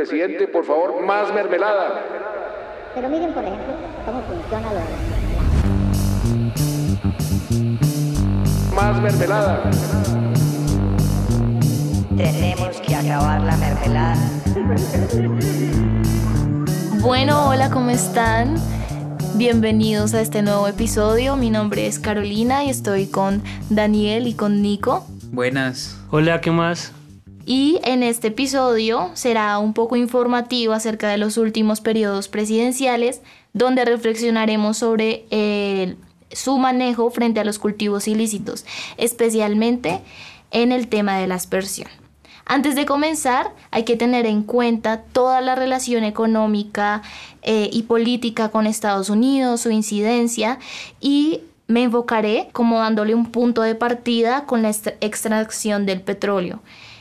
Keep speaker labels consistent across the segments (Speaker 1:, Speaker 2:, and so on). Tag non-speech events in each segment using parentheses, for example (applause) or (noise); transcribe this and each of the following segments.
Speaker 1: Presidente, por favor, más mermelada.
Speaker 2: Pero miren, por ejemplo, cómo funciona lo
Speaker 1: Más mermelada.
Speaker 3: Tenemos que acabar la mermelada.
Speaker 4: Bueno, hola, ¿cómo están? Bienvenidos a este nuevo episodio. Mi nombre es Carolina y estoy con Daniel y con Nico.
Speaker 5: Buenas.
Speaker 6: Hola, ¿qué más?
Speaker 4: Y en este episodio será un poco informativo acerca de los últimos periodos presidenciales, donde reflexionaremos sobre su manejo frente a los cultivos ilícitos, especialmente en el tema de la aspersión. Antes de comenzar, hay que tener en cuenta toda la relación económica eh, y política con Estados Unidos, su incidencia y me enfocaré como dándole un punto de partida con la extracción del petróleo.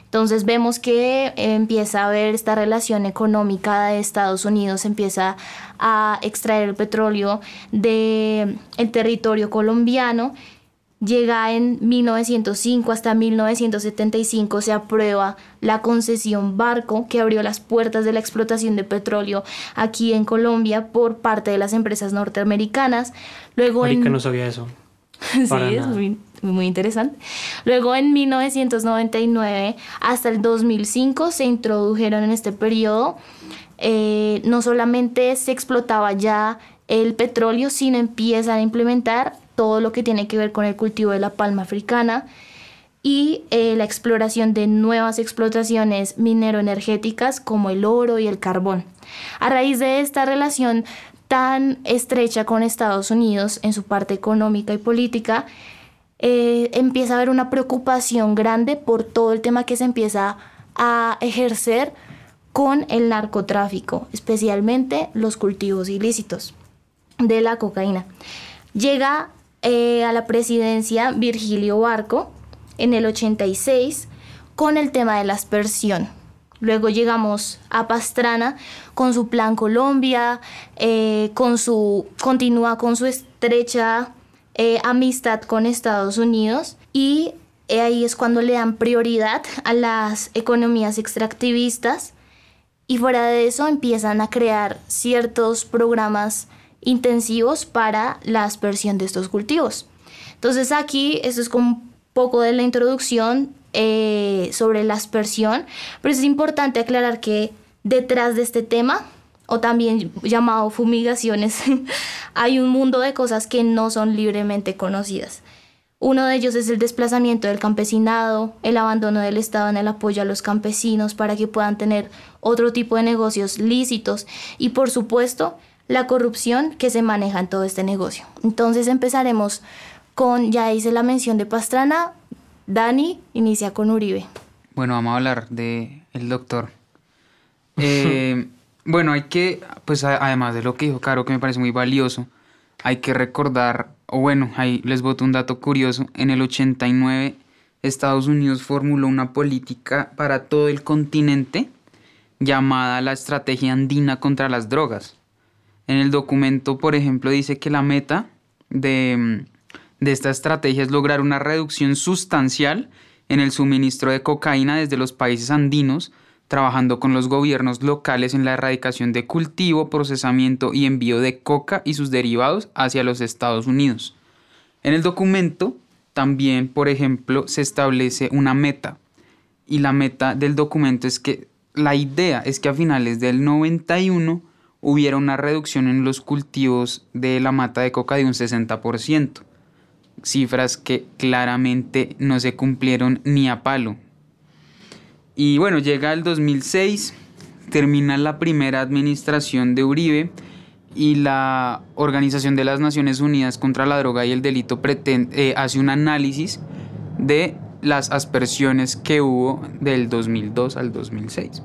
Speaker 4: Entonces vemos que empieza a haber esta relación económica de Estados Unidos, empieza a extraer el petróleo del el territorio colombiano Llega en 1905 hasta 1975 se aprueba la concesión Barco que abrió las puertas de la explotación de petróleo aquí en Colombia por parte de las empresas norteamericanas. Luego
Speaker 6: en... no sabía eso. (laughs)
Speaker 4: sí, es muy, muy, interesante. Luego en 1999 hasta el 2005 se introdujeron en este periodo, eh, no solamente se explotaba ya el petróleo, sino empiezan a implementar todo lo que tiene que ver con el cultivo de la palma africana y eh, la exploración de nuevas explotaciones minero-energéticas como el oro y el carbón. A raíz de esta relación tan estrecha con Estados Unidos en su parte económica y política, eh, empieza a haber una preocupación grande por todo el tema que se empieza a ejercer con el narcotráfico, especialmente los cultivos ilícitos de la cocaína. Llega eh, a la presidencia Virgilio Barco en el 86 con el tema de la aspersión. Luego llegamos a Pastrana con su plan Colombia, eh, con su, continúa con su estrecha eh, amistad con Estados Unidos y ahí es cuando le dan prioridad a las economías extractivistas y fuera de eso empiezan a crear ciertos programas intensivos para la aspersión de estos cultivos. Entonces aquí esto es como un poco de la introducción eh, sobre la aspersión, pero es importante aclarar que detrás de este tema, o también llamado fumigaciones, (laughs) hay un mundo de cosas que no son libremente conocidas. Uno de ellos es el desplazamiento del campesinado, el abandono del Estado en el apoyo a los campesinos para que puedan tener otro tipo de negocios lícitos y por supuesto la corrupción que se maneja en todo este negocio. Entonces empezaremos con, ya hice la mención de Pastrana, Dani inicia con Uribe.
Speaker 5: Bueno, vamos a hablar de el doctor. (laughs) Eh, bueno, hay que, pues además de lo que dijo Caro, que me parece muy valioso, hay que recordar, o bueno, ahí les voto un dato curioso, en el 89 Estados Unidos formuló una política para todo el continente llamada la Estrategia Andina contra las Drogas. En el documento, por ejemplo, dice que la meta de, esta estrategia es lograr una reducción sustancial en el suministro de cocaína desde los países andinos, trabajando con los gobiernos locales en la erradicación de cultivo, procesamiento y envío de coca y sus derivados hacia los Estados Unidos. En el documento también, por ejemplo, se establece una meta. Y la meta del documento es que la idea es que a finales del 91 hubiera una reducción en los cultivos de la mata de coca de un 60%, cifras que claramente no se cumplieron ni a palo. Y bueno, llega el 2006, termina la primera administración de Uribe y la Organización de las Naciones Unidas contra la Droga y el Delito eh, hace un análisis de las aspersiones que hubo del 2002 al 2006,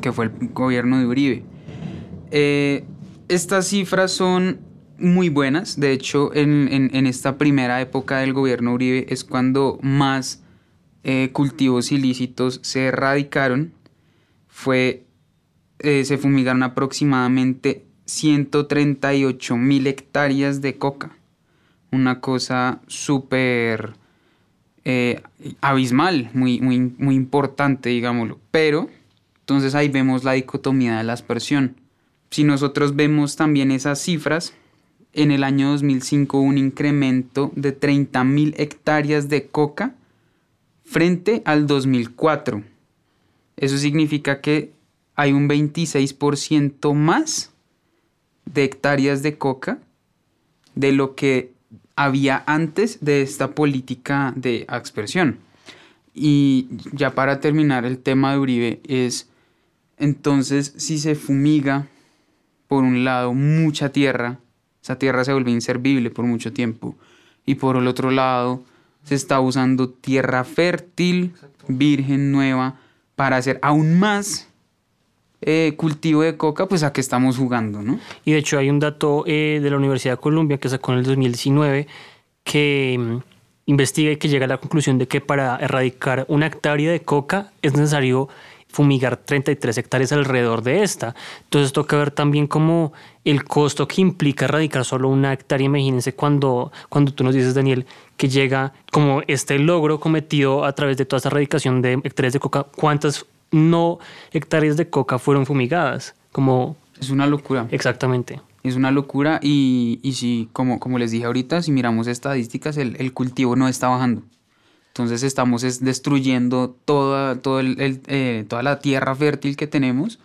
Speaker 5: que fue el gobierno de Uribe. Eh, estas cifras son muy buenas. De hecho, en, esta primera época del gobierno Uribe es cuando más eh, cultivos ilícitos se erradicaron. Fue, eh, se fumigaron aproximadamente 138 mil hectáreas de coca. Una cosa súper abismal, muy, muy, muy importante, digámoslo. Pero Entonces ahí vemos la dicotomía de la aspersión. Si nosotros vemos también esas cifras, en el año 2005 un incremento de 30.000 hectáreas de coca frente al 2004. Eso significa que hay un 26% más de hectáreas de coca de lo que había antes de esta política de aspersión. Y ya para terminar el tema de Uribe es, entonces si se fumiga, por un lado, mucha tierra, esa tierra se vuelve inservible por mucho tiempo, y por el otro lado, se está usando tierra fértil, virgen, nueva, para hacer aún más eh, cultivo de coca, pues a qué estamos jugando, ¿no?
Speaker 6: Y de hecho hay un dato eh, de la Universidad de Columbia que sacó en el 2019 que mm, investiga y que llega a la conclusión de que para erradicar una hectárea de coca es necesario fumigar 33 hectáreas alrededor de esta. Entonces toca ver también como el costo que implica erradicar solo una hectárea. Imagínense cuando, cuando tú nos dices, Daniel, que llega como este logro cometido a través de toda esta erradicación de hectáreas de coca, ¿cuántas no hectáreas de coca fueron fumigadas. Como...
Speaker 5: Es una locura.
Speaker 6: Exactamente.
Speaker 5: Es una locura y, y si, como, como les dije ahorita, si miramos estadísticas, el, el cultivo no está bajando. Entonces estamos es destruyendo toda, todo el, eh, toda la tierra fértil que tenemos,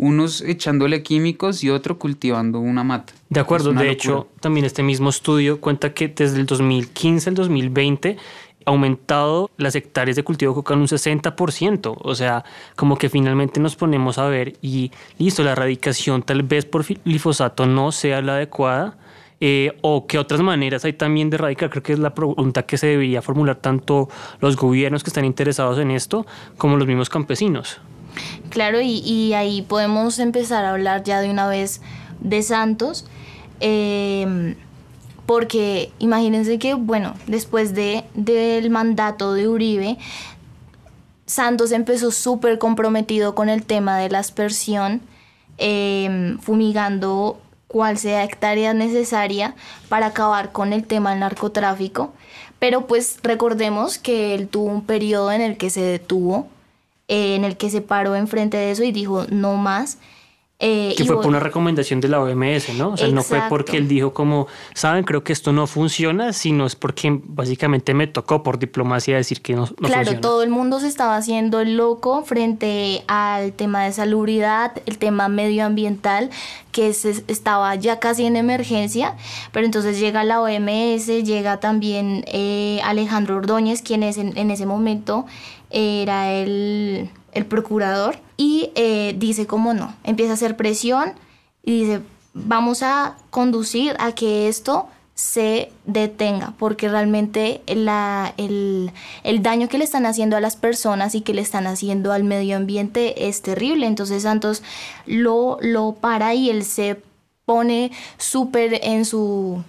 Speaker 5: unos echándole químicos y otro cultivando una mata.
Speaker 6: De acuerdo, de hecho, también este mismo estudio cuenta que desde el 2015 al 2020 aumentado las hectáreas de cultivo de coca en un 60%. O sea, como que finalmente nos ponemos a ver y listo, la erradicación tal vez por glifosato no sea la adecuada. Eh, o qué otras maneras hay también de erradicar. Creo que es la pregunta que se debería formular tanto los gobiernos que están interesados en esto como los mismos campesinos.
Speaker 4: Claro, y, ahí podemos empezar a hablar ya de una vez de Santos. Eh, porque imagínense que, bueno, después de, del mandato de Uribe, Santos empezó súper comprometido con el tema de la aspersión, em, fumigando cual sea hectárea necesaria para acabar con el tema del narcotráfico. Pero pues recordemos que él tuvo un periodo en el que se detuvo, eh, en el que se paró enfrente de eso y dijo no más.
Speaker 6: Eh, que fue por una recomendación de la OMS, ¿no? O sea, no fue porque él dijo como, saben, creo que esto no funciona, sino es porque básicamente me tocó por diplomacia decir que no, no
Speaker 4: claro, todo el mundo se estaba haciendo loco frente al tema de salubridad, el tema medioambiental, que se estaba ya casi en emergencia, pero entonces llega la OMS, llega también eh, Alejandro Ordóñez, quien es en ese momento era el el procurador, y eh, dice como no, empieza a hacer presión y dice, vamos a conducir a que esto se detenga, porque realmente el, el, daño que le están haciendo a las personas y que le están haciendo al medio ambiente es terrible. Entonces Santos lo, lo para y él se pone súper en su,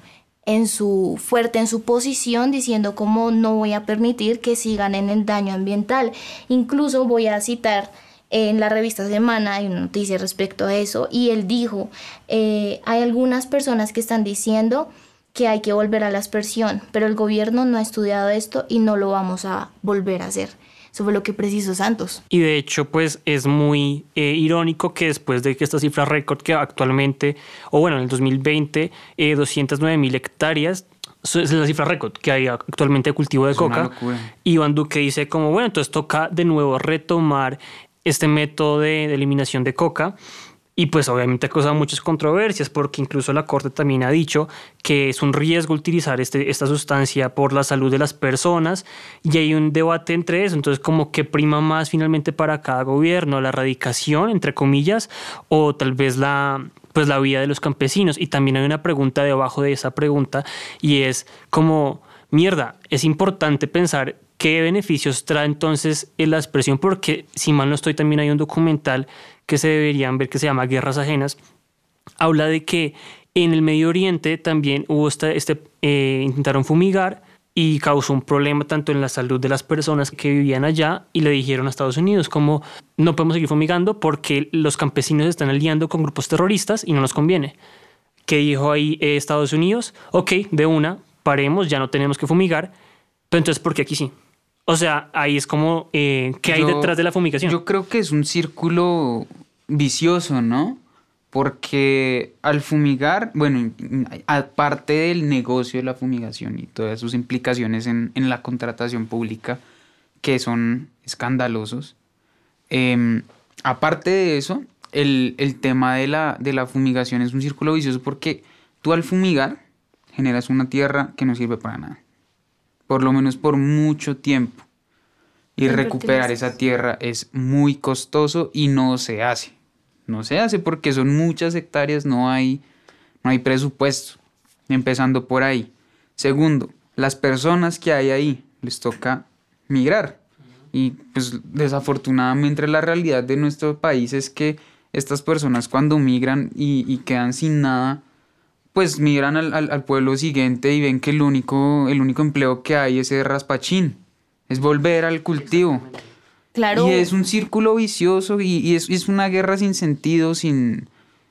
Speaker 4: en su fuerte en su posición diciendo como no voy a permitir que sigan en el daño ambiental. Incluso voy a citar en la revista Semana hay una noticia respecto a eso y él dijo, eh, hay algunas personas que están diciendo que hay que volver a la aspersión, pero el gobierno no ha estudiado esto y no lo vamos a volver a hacer. Eso fue lo que precisó Santos.
Speaker 6: Y de hecho, pues es muy eh, irónico que después de que esta cifra récord que actualmente, o bueno, en el 2020, eh, 209 mil hectáreas, es la cifra récord que hay actualmente de cultivo de coca. Iván Duque dice como, bueno, entonces toca de nuevo retomar este método de eliminación de coca y pues obviamente ha causado muchas controversias porque incluso la Corte también ha dicho que es un riesgo utilizar este, esta sustancia por la salud de las personas y hay un debate entre eso. Entonces como que prima más finalmente para cada gobierno la erradicación, entre comillas, o tal vez la, pues la vida de los campesinos. Y también hay una pregunta debajo de esa pregunta y es como, mierda, es importante pensar qué beneficios trae entonces la expresión porque si mal no estoy también hay un documental que se deberían ver que se llama Guerras Ajenas, habla de que en el Medio Oriente también hubo este, este eh, intentaron fumigar y causó un problema tanto en la salud de las personas que vivían allá y le dijeron a Estados Unidos como no podemos seguir fumigando porque los campesinos están aliando con grupos terroristas y no nos conviene. ¿Qué dijo ahí eh, Estados Unidos? Ok, de una, paremos, ya no tenemos que fumigar, pero entonces ¿por qué aquí sí? O sea, ahí es como, eh, ¿qué hay
Speaker 5: Yo-
Speaker 6: detrás de la fumigación?
Speaker 5: Yo creo que es un círculo vicioso, ¿no? Porque al fumigar, bueno, aparte del negocio de la fumigación y todas sus implicaciones en, en la contratación pública, que son escandalosos, em, aparte de eso, el, el tema de la, de la fumigación es un círculo vicioso porque tú al fumigar generas una tierra que no sirve para nada, por lo menos por mucho tiempo. Y recuperar esa tierra es muy costoso y no se hace. No se hace porque son muchas hectáreas, no hay, no hay presupuesto. Empezando por ahí. Segundo, las personas que hay ahí les toca migrar. Y pues desafortunadamente la realidad de nuestro país es que estas personas cuando migran y, y quedan sin nada, pues migran al, al- al pueblo siguiente y ven que el único, el único empleo que hay es el raspachín. Es volver al cultivo.
Speaker 4: Claro.
Speaker 5: Y es un círculo vicioso y, y es, es una guerra sin sentido, sin,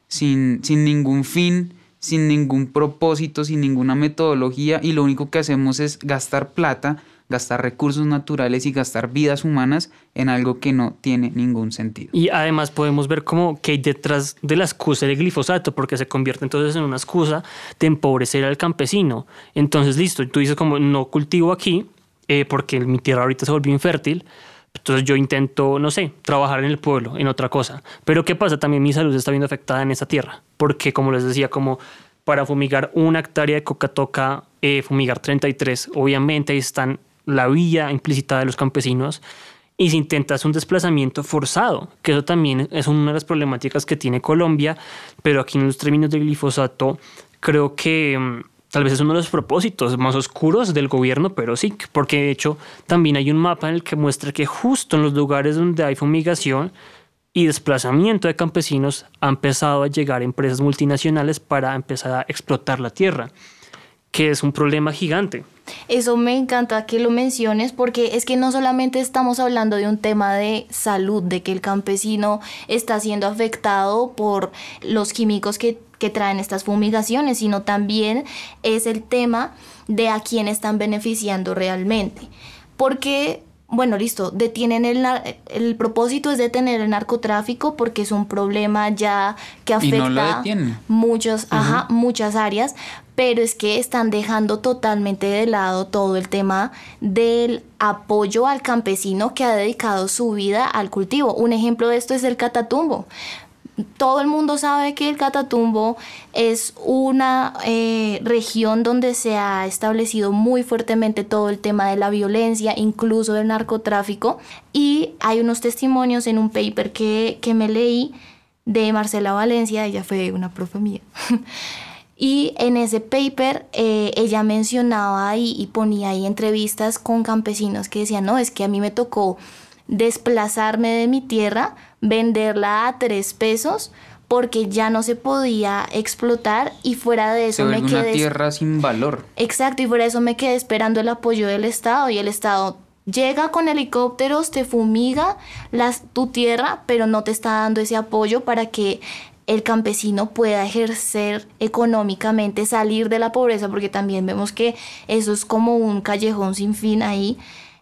Speaker 5: sin, sin ningún fin, sin ningún propósito, sin ninguna metodología y lo único que hacemos es gastar plata, gastar recursos naturales y gastar vidas humanas en algo que no tiene ningún sentido.
Speaker 6: Y además podemos ver como que hay detrás de la excusa del glifosato, porque se convierte entonces en una excusa de empobrecer al campesino. Entonces, listo, tú dices como no cultivo aquí eh, porque mi tierra ahorita se volvió infértil. Entonces yo intento, no sé, trabajar en el pueblo, en otra cosa. Pero ¿qué pasa? También mi salud está viendo afectada en esa tierra. Porque como les decía, como para fumigar una hectárea de coca toca eh, fumigar 33. Obviamente ahí están la vía implícita de los campesinos y se intenta hacer un desplazamiento forzado, que eso también es una de las problemáticas que tiene Colombia, pero aquí en los términos del glifosato creo que mm, tal vez es uno de los propósitos más oscuros del gobierno, pero sí, porque de hecho también hay un mapa en el que muestra que justo en los lugares donde hay fumigación y desplazamiento de campesinos ha empezado a llegar empresas multinacionales para empezar a explotar la tierra, que es un problema gigante.
Speaker 4: Eso me encanta que lo menciones porque es que no solamente estamos hablando de un tema de salud, de que el campesino está siendo afectado por los químicos que, que traen estas fumigaciones, sino también es el tema de a quién están beneficiando realmente. Porque, bueno, listo, detienen el, nar- el propósito es detener el narcotráfico porque es un problema ya que afecta
Speaker 5: no lo detienen.
Speaker 4: muchos, ajá, muchas áreas, pero es que están dejando totalmente de lado todo el tema del apoyo al campesino que ha dedicado su vida al cultivo. Un ejemplo de esto es el catatumbo. Todo el mundo sabe que el Catatumbo es una eh, región donde se ha establecido muy fuertemente todo el tema de la violencia, incluso del narcotráfico. Y hay unos testimonios en un paper que, que me leí de Marcela Valencia, ella fue una profe mía. (laughs) Y en ese paper eh, ella mencionaba ahí y ponía ahí entrevistas con campesinos que decían, no, es que a mí me tocó desplazarme de mi tierra, venderla a tres pesos porque ya no se podía explotar y fuera de
Speaker 5: Se
Speaker 4: eso me
Speaker 5: vuelve una
Speaker 4: quedé...
Speaker 5: tierra sin valor.
Speaker 4: Exacto, y por eso me quedé esperando el apoyo del Estado y el Estado llega con helicópteros, te fumiga las, tu tierra, pero no te está dando ese apoyo para que el campesino pueda ejercer económicamente, salir de la pobreza, porque también vemos que eso es como un callejón sin fin ahí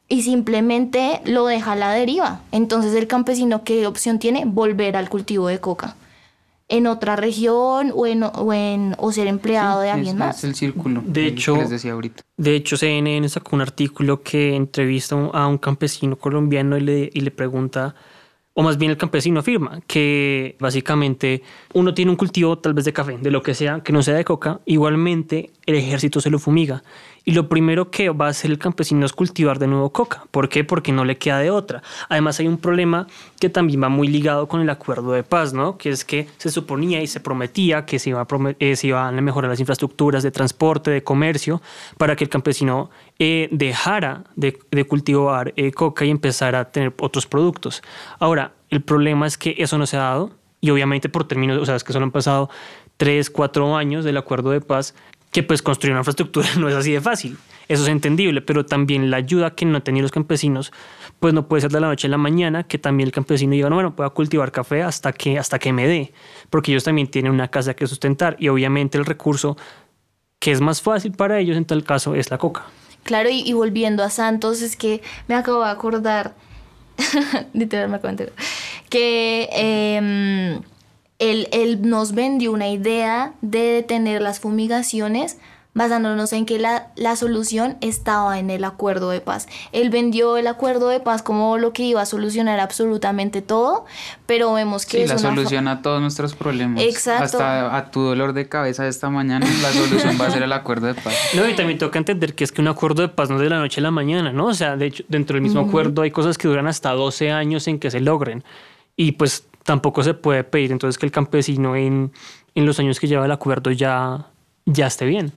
Speaker 4: y simplemente lo deja a la deriva. Entonces el campesino, ¿qué opción tiene? Volver al cultivo de coca en otra región o, en, o, en- o ser empleado
Speaker 5: Sí,
Speaker 4: de
Speaker 5: es-
Speaker 4: alguien más.
Speaker 5: Es el círculo.
Speaker 6: De
Speaker 5: que-
Speaker 6: hecho-
Speaker 5: que les decía ahorita.
Speaker 6: De hecho, CNN sacó un artículo que entrevista a un campesino colombiano y le, y le pregunta, o más bien el campesino afirma, que básicamente uno tiene un cultivo tal vez de café, de lo que sea, que no sea de coca, igualmente el ejército se lo fumiga. Y lo primero que va a hacer el campesino es cultivar de nuevo coca. ¿Por qué? Porque no le queda de otra. Además hay un problema que también va muy ligado con el acuerdo de paz, ¿no? Que es que se suponía y se prometía que se, iba a eh, iban a mejorar las infraestructuras de transporte, de comercio, para que el campesino eh, dejara de, cultivar eh, coca y empezara a tener otros productos. Ahora, el problema es que eso no se ha dado y obviamente por términos, o sea, es que solo han pasado tres, cuatro años del acuerdo de paz, que pues construir una infraestructura (laughs) no es así de fácil. Eso es entendible, pero también la ayuda que no tenido los campesinos, pues no puede ser de la noche a la mañana, que también el campesino diga, no, bueno, puedo cultivar café hasta que, hasta que me dé, porque ellos también tienen una casa que sustentar y obviamente el recurso que es más fácil para ellos en tal caso es la coca.
Speaker 4: Claro, y, y volviendo a Santos, es que me acabo de acordar, (laughs) literal me acabo de que em, él, él nos vendió una idea de detener las fumigaciones basándonos en que la, la solución estaba en el acuerdo de paz. Él vendió el acuerdo de paz como lo que iba a solucionar absolutamente todo, pero vemos que
Speaker 5: Sí,
Speaker 4: es
Speaker 5: la
Speaker 4: una
Speaker 5: solución a todos nuestros problemas.
Speaker 4: Exacto.
Speaker 5: Hasta a tu dolor de cabeza de esta mañana, la solución va a ser el acuerdo de paz.
Speaker 6: No, y también toca entender que es que un acuerdo de paz no es de la noche a la mañana, ¿no? O sea, de hecho, dentro del mismo acuerdo hay cosas que duran hasta 12 años en que se logren. Y pues tampoco se puede pedir entonces que el campesino en, en los años que lleva el acuerdo ya, ya esté bien.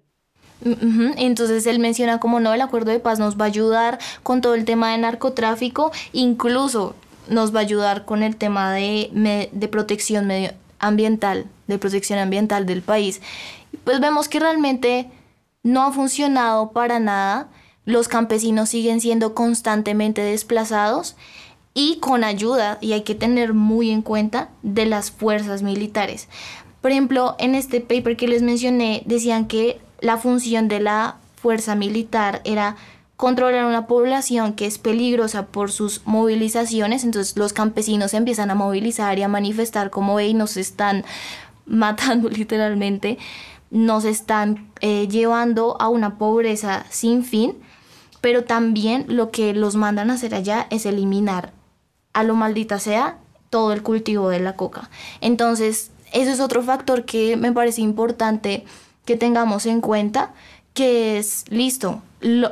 Speaker 4: Entonces él menciona como no, el acuerdo de paz nos va a ayudar con todo el tema de narcotráfico, incluso nos va a ayudar con el tema de, de protección medioambiental, de protección ambiental del país. Pues vemos que realmente no ha funcionado para nada, los campesinos siguen siendo constantemente desplazados y con ayuda, y hay que tener muy en cuenta, de las fuerzas militares. Por ejemplo, en este paper que les mencioné, decían que la función de la fuerza militar era controlar una población que es peligrosa por sus movilizaciones, entonces los campesinos se empiezan a movilizar y a manifestar como, hey, nos están (laughs) matando (laughs) literalmente, nos están eh, llevando a una pobreza sin fin, pero también lo que los mandan a hacer allá es eliminar a lo maldita sea todo el cultivo de la coca. Entonces, eso es otro factor que me parece importante que tengamos en cuenta, que es, listo, lo-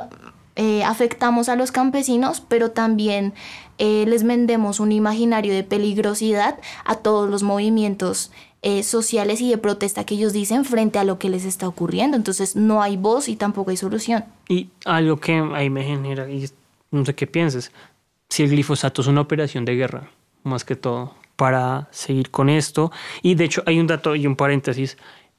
Speaker 4: eh, afectamos a los campesinos, pero también eh, les vendemos un imaginario de peligrosidad a todos los movimientos eh, sociales y de protesta que ellos dicen frente a lo que les está ocurriendo. Entonces no hay voz y tampoco hay solución.
Speaker 6: Y algo que ahí me genera, y no sé qué pienses, si el glifosato es una operación de guerra, más que todo, para seguir con esto. Y de hecho hay un dato y un paréntesis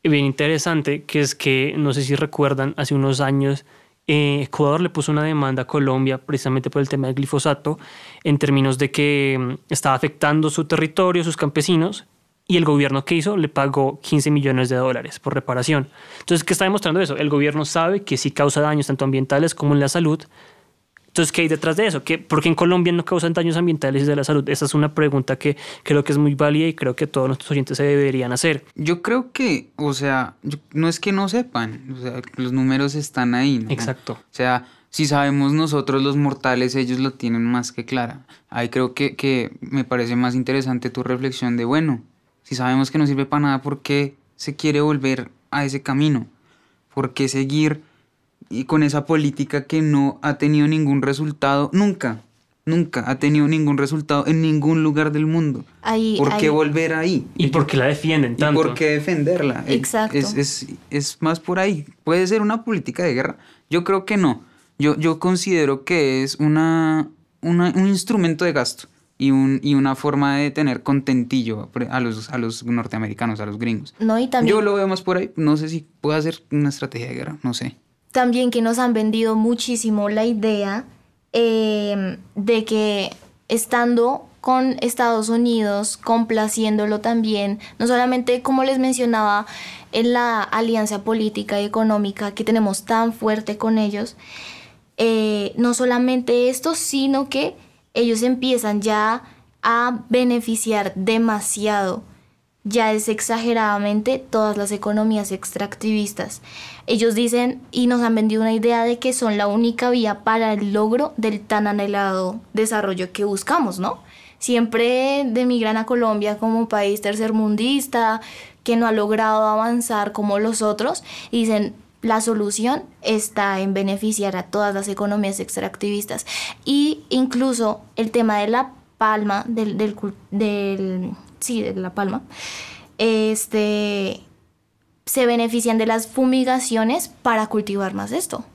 Speaker 6: bien interesante, que es que, no sé si recuerdan, hace unos años eh, Ecuador le puso una demanda a Colombia precisamente por el tema del glifosato, en términos de que mm, estaba afectando su territorio, sus campesinos, y el gobierno que hizo le pagó 15 millones de dólares por reparación. Entonces, ¿qué está demostrando eso? El gobierno sabe que sí causa daños tanto ambientales como en la salud. Entonces, ¿qué hay detrás de eso? ¿Qué, ¿Por qué en Colombia no causan daños ambientales y de la salud? Esa es una pregunta que creo que es muy válida y creo que todos nuestros oyentes se deberían hacer.
Speaker 5: Yo creo que, o sea, no es que no sepan, o sea, los números están ahí. ¿no?
Speaker 6: Exacto.
Speaker 5: O sea, si sabemos nosotros los mortales, ellos lo tienen más que clara. Ahí creo que, que me parece más interesante tu reflexión de, bueno, si sabemos que no sirve para nada, ¿por qué se quiere volver a ese camino? ¿Por qué seguir y con esa política que no ha tenido ningún resultado? Nunca, nunca ha tenido ningún resultado en ningún lugar del mundo.
Speaker 4: Ahí,
Speaker 5: ¿Por qué
Speaker 4: ahí-
Speaker 5: volver ahí?
Speaker 6: ¿Y por qué la defienden tanto?
Speaker 5: ¿Y por qué defenderla?
Speaker 4: Exacto.
Speaker 5: Es, es, es más por ahí. ¿Puede ser una política de guerra? Yo creo que no. Yo, yo considero que es una, una- un instrumento de gasto y, un, y una forma de tener contentillo a los, a los norteamericanos, a los gringos.
Speaker 4: No, y también...
Speaker 5: Yo lo veo más por ahí. No sé si puede ser una estrategia de guerra, no sé.
Speaker 4: También que nos han vendido muchísimo la idea eh, de que estando con Estados Unidos, complaciéndolo también, no solamente como les mencionaba en la alianza política y económica que tenemos tan fuerte con ellos, eh, no solamente esto, sino que ellos empiezan ya a beneficiar demasiado ya es exageradamente todas las economías extractivistas. Ellos dicen y nos han vendido una idea de que son la única vía para el logro del tan anhelado desarrollo que buscamos, ¿no? Siempre demigran a Colombia como país tercermundista que no ha logrado avanzar como los otros y dicen la solución está en beneficiar a todas las economías extractivistas y incluso el tema de la palma del, del sí, de la palma, este, se benefician de las fumigaciones para cultivar más esto.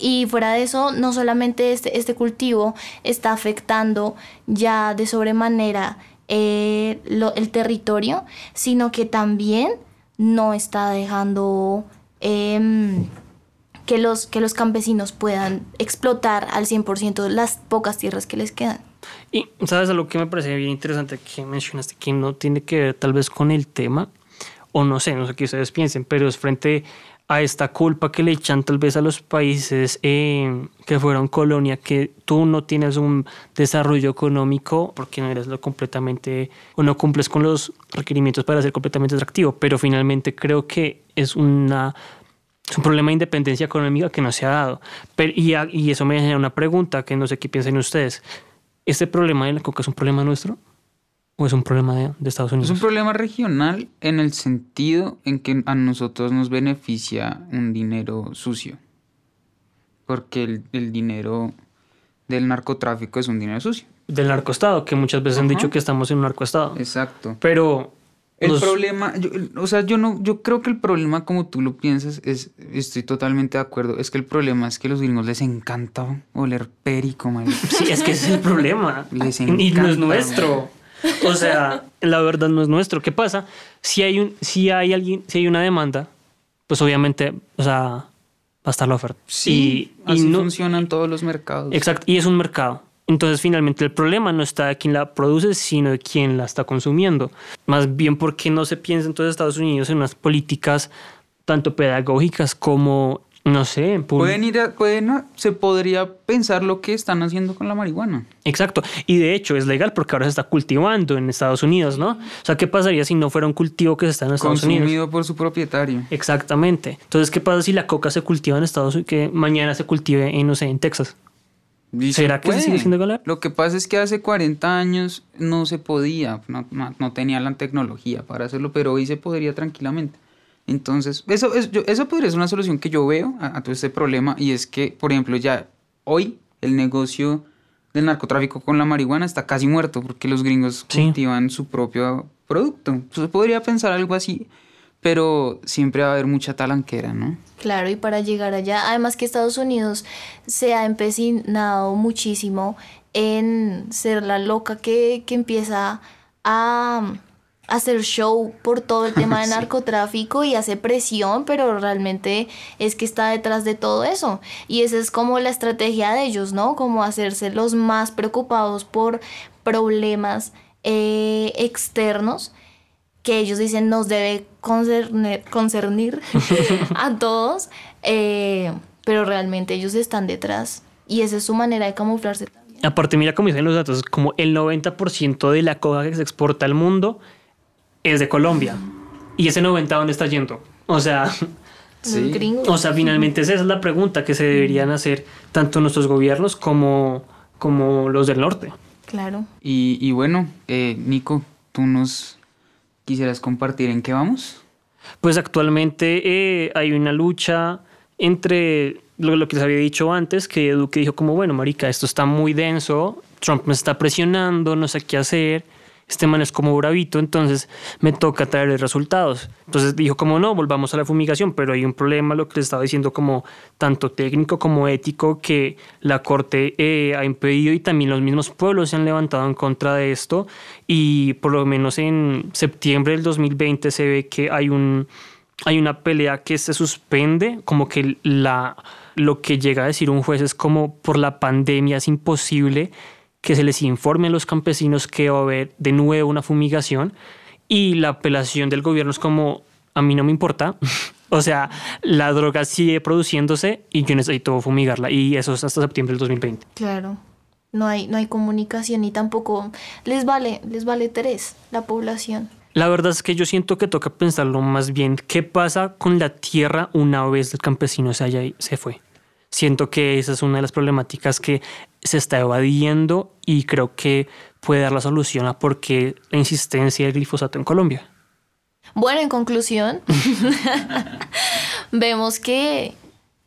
Speaker 4: Y fuera de eso, no solamente este, este cultivo está afectando ya de sobremanera eh, el territorio, sino que también no está dejando em, que, los, que los campesinos puedan explotar al 100% las pocas tierras que les quedan.
Speaker 6: Y sabes algo que me parece bien interesante que mencionaste que no tiene que ver tal vez con el tema, o no sé, no sé qué ustedes piensen, pero es frente a esta culpa que le echan tal vez a los países eh, que fueron colonia, que tú no tienes un desarrollo económico porque no eres lo completamente o no cumples con los requerimientos para ser completamente atractivo, pero finalmente creo que es una es un problema de independencia económica que no se ha dado. Y eso me genera una pregunta que no sé qué piensan ustedes. ¿Este problema de la coca es un problema nuestro o es un problema de, de Estados
Speaker 5: Es
Speaker 6: Unidos?
Speaker 5: un problema regional en el sentido en que a nosotros nos beneficia un dinero sucio. Porque el, el dinero del narcotráfico es un dinero sucio.
Speaker 6: Del narcoestado, que muchas veces han dicho que estamos en un narcoestado.
Speaker 5: Exacto.
Speaker 6: Pero
Speaker 5: El problema, yo- o sea, yo no, yo creo que el problema como tú lo piensas es, estoy totalmente de acuerdo, es que el problema es que a los gringos les encanta oler perico, marica. (laughs)
Speaker 6: Sí, es que ese es el problema.
Speaker 5: Les
Speaker 6: y no es
Speaker 5: encanta,
Speaker 6: nuestro. O sea, la verdad no es nuestro. ¿Qué pasa? Si hay un, si hay alguien, si hay una demanda, pues obviamente, o sea, va a estar la oferta.
Speaker 5: Sí,
Speaker 6: y, y
Speaker 5: así
Speaker 6: no,
Speaker 5: funcionan todos los mercados.
Speaker 6: Exacto, y es un mercado. Entonces, finalmente, el problema no está de quién la produce, sino de quién la está consumiendo. Más bien porque no se piensa entonces Estados Unidos en unas políticas tanto pedagógicas como, no sé,
Speaker 5: Pueden ir a- pueden, se podría pensar lo que están haciendo con la marihuana.
Speaker 6: Exacto. Y de hecho es legal porque ahora se está cultivando en Estados Unidos, ¿no? O sea, ¿qué pasaría si no fuera un cultivo que se está en Estados Unidos?
Speaker 5: Consumido por su propietario.
Speaker 6: Exactamente. Entonces, ¿qué pasa si la coca se cultiva en Estados Unidos, que mañana se cultive en, no sé, en Texas?
Speaker 5: Y se
Speaker 6: ¿Será que se sigue legal?
Speaker 5: Lo que pasa es que hace 40 años no se podía, no, no, no tenía la tecnología para hacerlo, pero hoy se podría tranquilamente. Entonces, eso, es, yo- eso podría ser una solución que yo veo a, a todo este problema y es que, por ejemplo, ya hoy el negocio del narcotráfico con la marihuana está casi muerto porque los gringos
Speaker 6: Sí.
Speaker 5: cultivan su propio producto. Entonces podría pensar algo así, pero siempre va a haber mucha talanquera, ¿no?
Speaker 4: Claro, y para llegar allá, además que Estados Unidos se ha empecinado muchísimo en ser la loca que, que empieza a hacer show por todo el tema de (laughs)
Speaker 5: Sí.
Speaker 4: narcotráfico y hace presión, pero realmente es que está detrás de todo eso. Y esa es como la estrategia de ellos, ¿no? Como hacerse los más preocupados por problemas eh, externos que ellos dicen nos debe concernir (laughs) a todos, eh, pero realmente ellos están detrás y esa es su manera de camuflarse también.
Speaker 6: Aparte, mira cómo dicen los datos, como el 90% de la coca que se exporta al mundo es de Colombia. ¿Y ese 90 dónde está yendo? O sea, (laughs)
Speaker 5: Sí.
Speaker 6: O sea, finalmente esa es la pregunta que se deberían hacer tanto nuestros gobiernos como, como los del norte.
Speaker 4: Claro.
Speaker 5: Y, y bueno, eh, Nico, tú nos quisieras compartir en qué vamos.
Speaker 6: Pues actualmente eh, hay una lucha entre lo, que les había dicho antes, que Duque dijo como, bueno, marica, esto está muy denso, Trump me está presionando, no sé qué hacer, este man es como bravito, entonces me toca traer resultados. Entonces dijo como, no, volvamos a la fumigación, pero hay un problema, lo que les estaba diciendo como tanto técnico como ético, que la Corte eh, ha impedido y también los mismos pueblos se han levantado en contra de esto y por lo menos en septiembre del 2020 se ve que hay un hay una pelea que se suspende, como que la, lo que llega a decir un juez es como por la pandemia es imposible que se les informe a los campesinos que va a haber de nuevo una fumigación y la apelación del gobierno es como a mí no me importa. (laughs) o sea, la droga sigue produciéndose y yo necesito fumigarla y eso es hasta septiembre del 2020.
Speaker 4: Claro. No hay, no hay comunicación y tampoco les vale, les vale tres la población.
Speaker 6: La verdad es que yo siento que toca pensarlo más bien qué pasa con la tierra una vez el campesino se, haya, se fue. Siento que esa es una de las problemáticas que se está evadiendo y creo que puede dar la solución a por qué la insistencia del glifosato en Colombia.
Speaker 4: Bueno, en conclusión, (laughs) vemos que,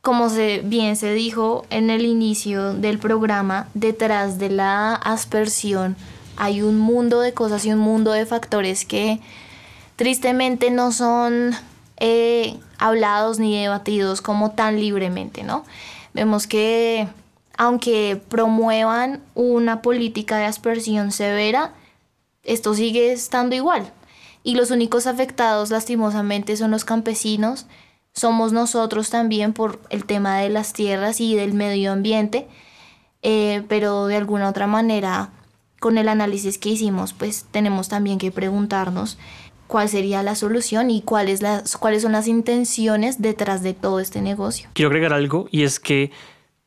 Speaker 4: como se, bien se dijo en el inicio del programa, detrás de la aspersión hay un mundo de cosas y un mundo de factores que tristemente no son eh, hablados ni debatidos como tan libremente, ¿no? Vemos que aunque promuevan una política de aspersión severa, esto sigue estando igual. Y los únicos afectados lastimosamente son los campesinos, somos nosotros también por el tema de las tierras y del medio ambiente, eh, pero de alguna otra manera, con el análisis que hicimos, pues tenemos también que preguntarnos cuál sería la solución y cuáles, cuáles son las intenciones detrás de todo este negocio.
Speaker 6: Quiero agregar algo y es que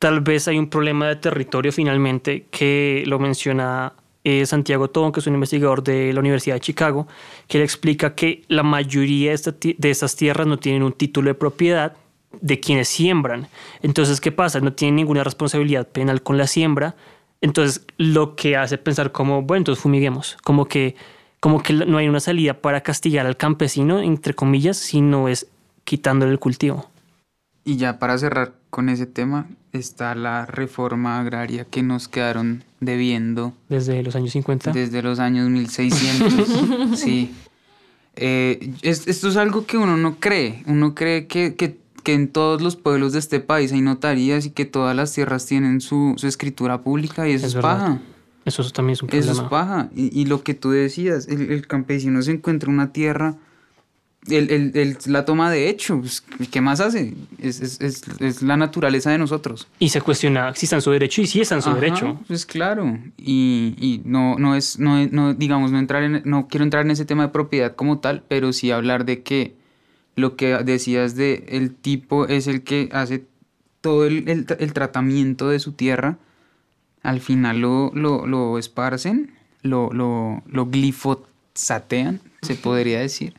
Speaker 6: tal vez hay un problema de territorio finalmente que lo menciona eh, Santiago Tobón, que es un investigador de la Universidad de Chicago, que le explica que la mayoría de, esta de estas tierras no tienen un título de propiedad de quienes siembran. Entonces, ¿qué pasa? No tienen ninguna responsabilidad penal con la siembra. Entonces, lo que hace pensar como, bueno, entonces fumiguemos, como que, como que no hay una salida para castigar al campesino, entre comillas, sino es quitándole el cultivo.
Speaker 5: Y ya para cerrar con ese tema, está la reforma agraria que nos quedaron debiendo.
Speaker 6: Desde los años 50.
Speaker 5: Desde los años 1600, (laughs) sí. Eh, esto es algo que uno no cree. Uno cree que, que, que, en todos los pueblos de este país hay notarías y que todas las tierras tienen su, su escritura pública y eso es, paja.
Speaker 6: Eso también es un problema.
Speaker 5: Eso es paja. Y, y lo que tú decías, el, el campesino se encuentra una tierra el, el, el, la toma de hecho. Pues, ¿Qué más hace? Es, es, es, es, la naturaleza de nosotros.
Speaker 6: Y se cuestiona si está en su derecho y si está en su
Speaker 5: Ajá,
Speaker 6: derecho.
Speaker 5: Pues claro. Y, y no, no es, no, no, digamos, no entrar en, no quiero entrar en ese tema de propiedad como tal, pero sí hablar de que lo que decías de el tipo es el que hace todo el, el, el tratamiento de su tierra. Al final lo, lo, lo esparcen, lo, lo, lo glifosatean, se podría decir.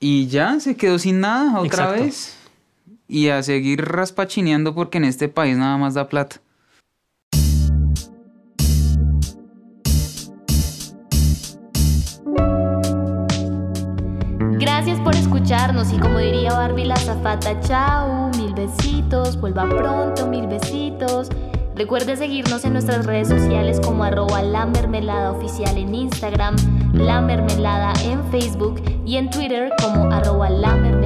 Speaker 5: Y ya se quedó sin nada otra
Speaker 6: Exacto.
Speaker 5: vez. Y a seguir raspachineando porque en este país nada más da plata.
Speaker 4: Gracias por escucharnos y como diría Barbie la zafata, chao, mil besitos, vuelva pronto, mil besitos. Recuerde seguirnos en nuestras redes sociales como arroba la mermelada oficial en Instagram, la mermelada en Facebook y en Twitter como arroba la mermelada.